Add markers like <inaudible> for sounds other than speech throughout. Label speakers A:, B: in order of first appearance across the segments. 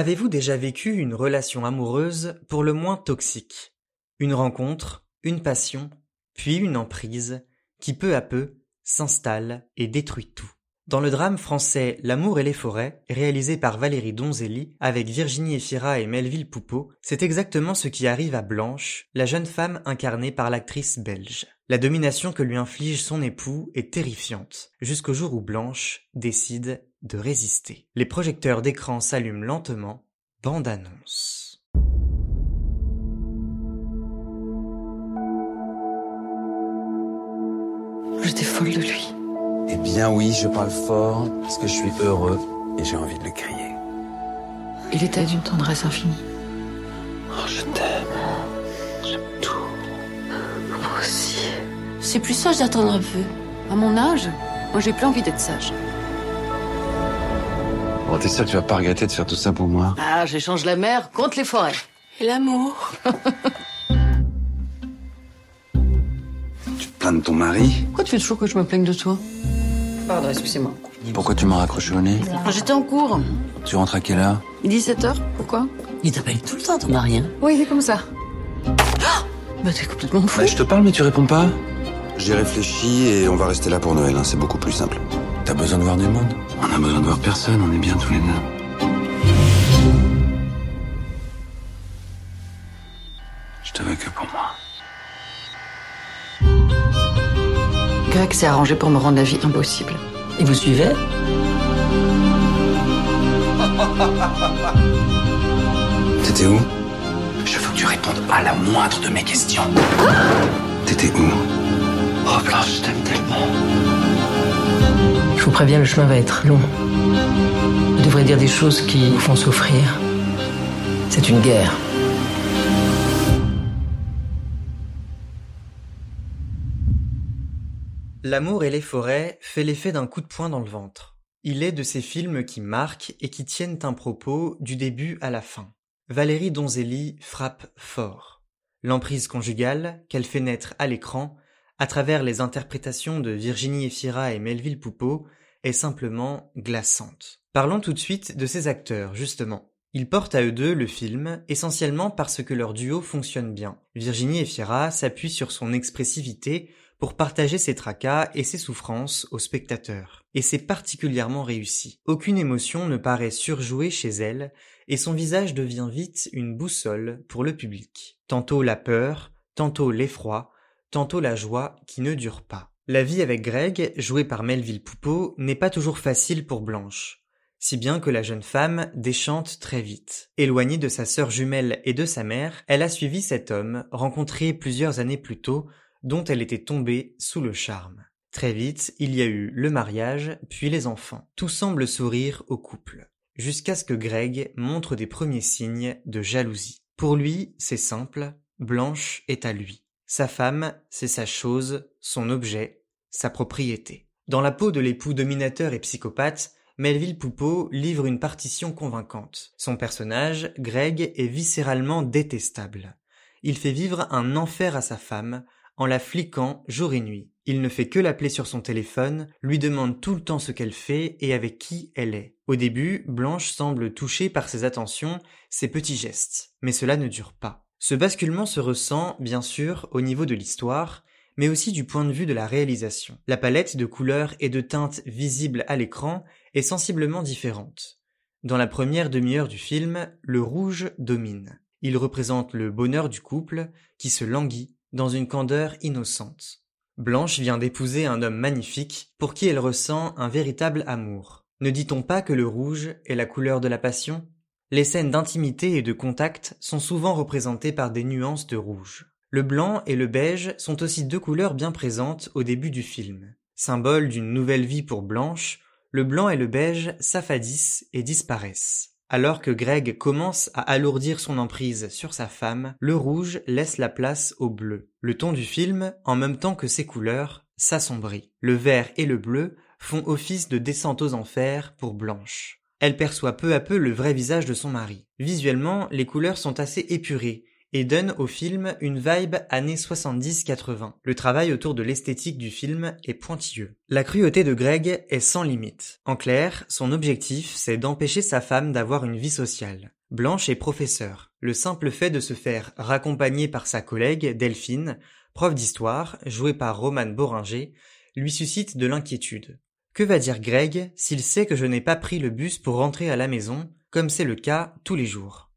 A: Avez-vous déjà vécu une relation amoureuse pour le moins toxique? Une rencontre, une passion, puis une emprise qui peu à peu s'installe et détruit tout. Dans le drame français L'amour et les forêts, réalisé par Valérie Donzelli avec Virginie Efira et Melville Poupeau, c'est exactement ce qui arrive à Blanche, la jeune femme incarnée par l'actrice belge. La domination que lui inflige son époux est terrifiante, jusqu'au jour où Blanche décide de résister. Les projecteurs d'écran s'allument lentement, bande annonce.
B: Folle de lui.
C: Eh bien oui, je parle fort parce que je suis heureux et j'ai envie de le crier.
B: Il était d'une tendresse infinie.
C: Oh, je t'aime. J'aime tout.
B: Moi aussi. C'est plus sage d'attendre un peu. À mon âge, moi j'ai plus envie d'être sage.
C: Bon, t'es sûr que tu vas pas regretter de faire tout ça pour moi?
B: Ah, j'échange la mer contre les forêts. Et l'amour? <laughs>
C: Tu te plains de ton mari?
B: Pourquoi tu fais toujours que je me plaigne de toi? Pardon, excusez-moi.
C: Pourquoi tu m'as raccroché au nez
B: J'étais en cours.
C: Tu rentres à quelle heure
B: 17h, pourquoi
D: Il t'appelle tout le temps ton mari, hein
B: Oui, il est comme ça. Ah bah t'es complètement fou.
C: Bah, je te parle mais tu réponds pas. J'ai réfléchi et on va rester là pour Noël, hein, c'est beaucoup plus simple. T'as besoin de voir du monde On a besoin de voir personne, on est bien tous les deux. Je te veux que
B: Greg s'est arrangé pour me rendre la vie impossible.
D: Et vous suivez?
C: T'étais où? Je veux que tu répondes à la moindre de mes questions. T'étais où? Oh Blanche, je t'aime tellement.
D: Je vous préviens, le chemin va être long. Vous devrez dire des choses qui vous font souffrir. C'est une guerre.
A: L'amour et les forêts fait l'effet d'un coup de poing dans le ventre. Il est de ces films qui marquent et qui tiennent un propos du début à la fin. Valérie Donzelli frappe fort. L'emprise conjugale qu'elle fait naître à l'écran, à travers les interprétations de Virginie Efira et Melville Poupeau, est simplement glaçante. Parlons tout de suite de ces acteurs, justement. Ils portent à eux deux le film, essentiellement parce que leur duo fonctionne bien. Virginie Efira s'appuie sur son expressivité pour partager ses tracas et ses souffrances aux spectateurs. Et c'est particulièrement réussi. Aucune émotion ne paraît surjouée chez elle, et son visage devient vite une boussole pour le public. Tantôt la peur, tantôt l'effroi, tantôt la joie qui ne dure pas. La vie avec Greg, joué par Melville Poupeau, n'est pas toujours facile pour Blanche, si bien que la jeune femme déchante très vite. Éloignée de sa sœur jumelle et de sa mère, elle a suivi cet homme, rencontré plusieurs années plus tôt, dont elle était tombée sous le charme. Très vite, il y a eu le mariage, puis les enfants. Tout semble sourire au couple, jusqu'à ce que Greg montre des premiers signes de jalousie. Pour lui, c'est simple, Blanche est à lui. Sa femme, c'est sa chose, son objet, sa propriété. Dans la peau de l'époux dominateur et psychopathe, Melville Poupeau livre une partition convaincante. Son personnage, Greg, est viscéralement détestable. Il fait vivre un enfer à sa femme, en la fliquant jour et nuit. Il ne fait que l'appeler sur son téléphone, lui demande tout le temps ce qu'elle fait et avec qui elle est. Au début, Blanche semble touchée par ses attentions, ses petits gestes. Mais cela ne dure pas. Ce basculement se ressent, bien sûr, au niveau de l'histoire, mais aussi du point de vue de la réalisation. La palette de couleurs et de teintes visibles à l'écran est sensiblement différente. Dans la première demi-heure du film, le rouge domine. Il représente le bonheur du couple qui se languit dans une candeur innocente. Blanche vient d'épouser un homme magnifique pour qui elle ressent un véritable amour. Ne dit-on pas que le rouge est la couleur de la passion? Les scènes d'intimité et de contact sont souvent représentées par des nuances de rouge. Le blanc et le beige sont aussi deux couleurs bien présentes au début du film. Symbole d'une nouvelle vie pour Blanche, le blanc et le beige s'affadissent et disparaissent. Alors que Greg commence à alourdir son emprise sur sa femme, le rouge laisse la place au bleu. Le ton du film, en même temps que ses couleurs, s'assombrit. Le vert et le bleu font office de descente aux enfers pour Blanche. Elle perçoit peu à peu le vrai visage de son mari. Visuellement, les couleurs sont assez épurées et donne au film une vibe années 70-80. Le travail autour de l'esthétique du film est pointilleux. La cruauté de Greg est sans limite. En clair, son objectif, c'est d'empêcher sa femme d'avoir une vie sociale. Blanche est professeure. Le simple fait de se faire raccompagner par sa collègue, Delphine, prof d'histoire, jouée par Roman Boringer, lui suscite de l'inquiétude. Que va dire Greg s'il sait que je n'ai pas pris le bus pour rentrer à la maison, comme c'est le cas tous les jours?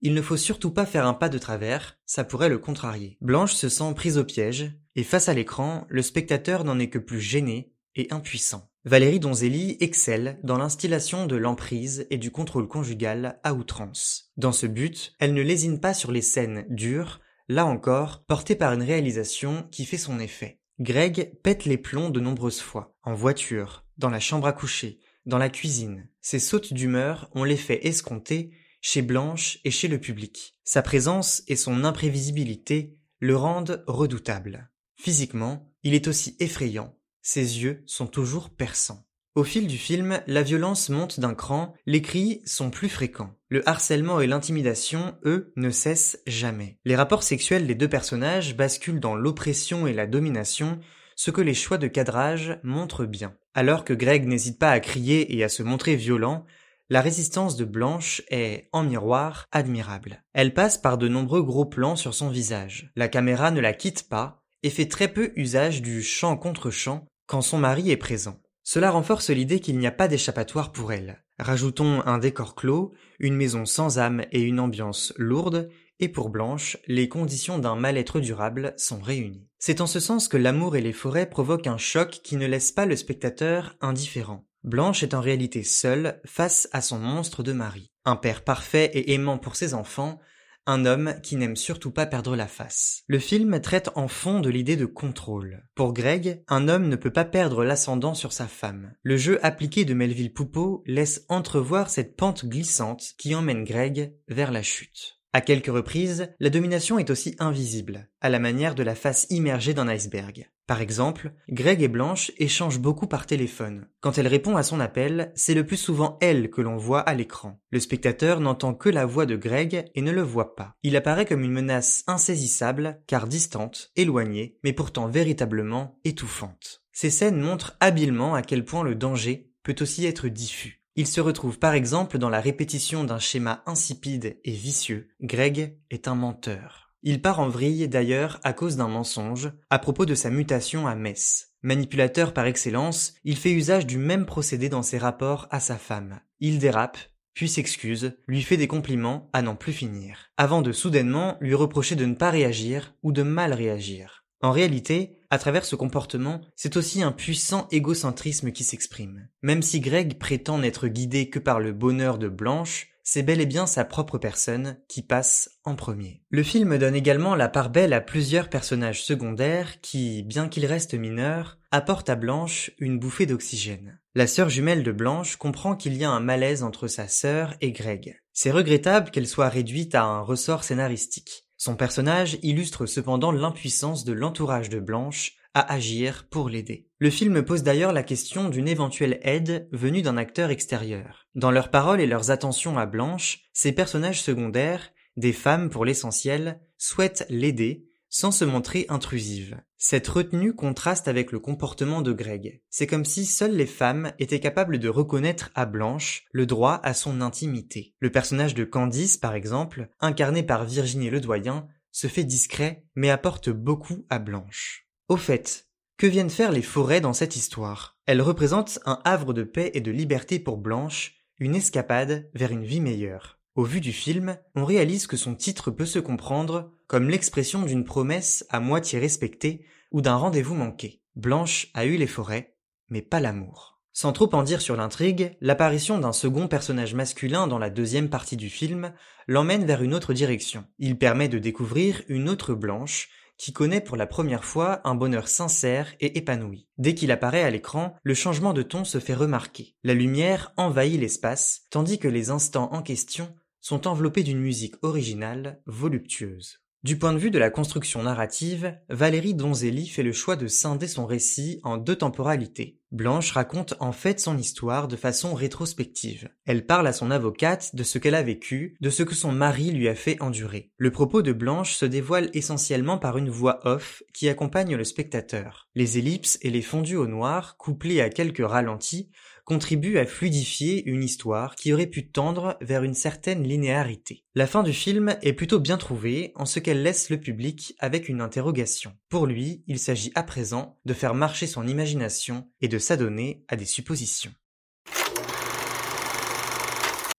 A: Il ne faut surtout pas faire un pas de travers, ça pourrait le contrarier. Blanche se sent prise au piège, et face à l'écran, le spectateur n'en est que plus gêné et impuissant. Valérie Donzelli excelle dans l'instillation de l'emprise et du contrôle conjugal à outrance. Dans ce but, elle ne lésine pas sur les scènes dures, là encore, portées par une réalisation qui fait son effet. Greg pète les plombs de nombreuses fois, en voiture, dans la chambre à coucher, dans la cuisine. Ses sautes d'humeur ont l'effet escompté chez Blanche et chez le public. Sa présence et son imprévisibilité le rendent redoutable. Physiquement, il est aussi effrayant, ses yeux sont toujours perçants. Au fil du film, la violence monte d'un cran, les cris sont plus fréquents. Le harcèlement et l'intimidation, eux, ne cessent jamais. Les rapports sexuels des deux personnages basculent dans l'oppression et la domination, ce que les choix de cadrage montrent bien. Alors que Greg n'hésite pas à crier et à se montrer violent, la résistance de Blanche est, en miroir, admirable. Elle passe par de nombreux gros plans sur son visage. La caméra ne la quitte pas et fait très peu usage du chant contre chant quand son mari est présent. Cela renforce l'idée qu'il n'y a pas d'échappatoire pour elle. Rajoutons un décor clos, une maison sans âme et une ambiance lourde, et pour Blanche, les conditions d'un mal-être durable sont réunies. C'est en ce sens que l'amour et les forêts provoquent un choc qui ne laisse pas le spectateur indifférent. Blanche est en réalité seule face à son monstre de mari, un père parfait et aimant pour ses enfants, un homme qui n'aime surtout pas perdre la face. Le film traite en fond de l'idée de contrôle. Pour Greg, un homme ne peut pas perdre l'ascendant sur sa femme. Le jeu appliqué de Melville Poupeau laisse entrevoir cette pente glissante qui emmène Greg vers la chute. À quelques reprises, la domination est aussi invisible, à la manière de la face immergée d'un iceberg. Par exemple, Greg et Blanche échangent beaucoup par téléphone. Quand elle répond à son appel, c'est le plus souvent elle que l'on voit à l'écran. Le spectateur n'entend que la voix de Greg et ne le voit pas. Il apparaît comme une menace insaisissable, car distante, éloignée, mais pourtant véritablement étouffante. Ces scènes montrent habilement à quel point le danger peut aussi être diffus. Il se retrouve par exemple dans la répétition d'un schéma insipide et vicieux. Greg est un menteur. Il part en vrille d'ailleurs à cause d'un mensonge à propos de sa mutation à Metz. Manipulateur par excellence, il fait usage du même procédé dans ses rapports à sa femme. Il dérape, puis s'excuse, lui fait des compliments à n'en plus finir, avant de soudainement lui reprocher de ne pas réagir ou de mal réagir. En réalité, à travers ce comportement, c'est aussi un puissant égocentrisme qui s'exprime. Même si Greg prétend n'être guidé que par le bonheur de Blanche, c'est bel et bien sa propre personne qui passe en premier. Le film donne également la part belle à plusieurs personnages secondaires qui, bien qu'ils restent mineurs, apportent à Blanche une bouffée d'oxygène. La sœur jumelle de Blanche comprend qu'il y a un malaise entre sa sœur et Greg. C'est regrettable qu'elle soit réduite à un ressort scénaristique. Son personnage illustre cependant l'impuissance de l'entourage de Blanche à agir pour l'aider. Le film pose d'ailleurs la question d'une éventuelle aide venue d'un acteur extérieur. Dans leurs paroles et leurs attentions à Blanche, ces personnages secondaires, des femmes pour l'essentiel, souhaitent l'aider sans se montrer intrusive. Cette retenue contraste avec le comportement de Greg. C'est comme si seules les femmes étaient capables de reconnaître à Blanche le droit à son intimité. Le personnage de Candice, par exemple, incarné par Virginie Ledoyen, se fait discret mais apporte beaucoup à Blanche. Au fait, que viennent faire les forêts dans cette histoire? Elles représentent un havre de paix et de liberté pour Blanche, une escapade vers une vie meilleure. Au vu du film, on réalise que son titre peut se comprendre comme l'expression d'une promesse à moitié respectée ou d'un rendez-vous manqué. Blanche a eu les forêts, mais pas l'amour. Sans trop en dire sur l'intrigue, l'apparition d'un second personnage masculin dans la deuxième partie du film l'emmène vers une autre direction. Il permet de découvrir une autre Blanche qui connaît pour la première fois un bonheur sincère et épanoui. Dès qu'il apparaît à l'écran, le changement de ton se fait remarquer. La lumière envahit l'espace, tandis que les instants en question sont enveloppés d'une musique originale, voluptueuse. Du point de vue de la construction narrative, Valérie Donzelli fait le choix de scinder son récit en deux temporalités. Blanche raconte en fait son histoire de façon rétrospective. Elle parle à son avocate de ce qu'elle a vécu, de ce que son mari lui a fait endurer. Le propos de Blanche se dévoile essentiellement par une voix off qui accompagne le spectateur. Les ellipses et les fondus au noir, couplés à quelques ralentis, contribue à fluidifier une histoire qui aurait pu tendre vers une certaine linéarité. La fin du film est plutôt bien trouvée en ce qu'elle laisse le public avec une interrogation. Pour lui, il s'agit à présent de faire marcher son imagination et de s'adonner à des suppositions.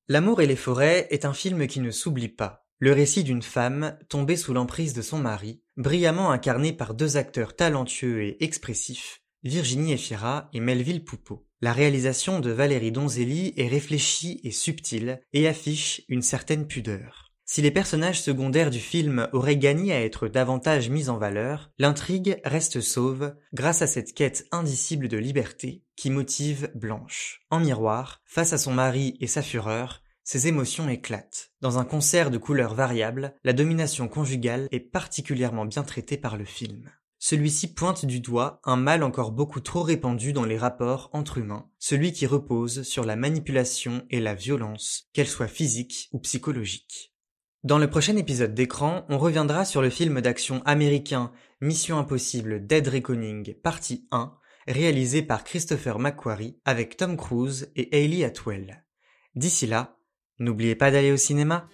A: L'amour et les forêts est un film qui ne s'oublie pas. Le récit d'une femme tombée sous l'emprise de son mari, brillamment incarné par deux acteurs talentueux et expressifs, Virginie Efira et Melville Poupeau. La réalisation de Valérie Donzelli est réfléchie et subtile et affiche une certaine pudeur. Si les personnages secondaires du film auraient gagné à être davantage mis en valeur, l'intrigue reste sauve grâce à cette quête indicible de liberté qui motive Blanche. En miroir, face à son mari et sa fureur, ses émotions éclatent. Dans un concert de couleurs variables, la domination conjugale est particulièrement bien traitée par le film. Celui-ci pointe du doigt un mal encore beaucoup trop répandu dans les rapports entre humains, celui qui repose sur la manipulation et la violence, qu'elle soit physique ou psychologique. Dans le prochain épisode d'écran, on reviendra sur le film d'action américain Mission Impossible Dead Reckoning partie 1, réalisé par Christopher McQuarrie avec Tom Cruise et Hayley Atwell. D'ici là, n'oubliez pas d'aller au cinéma.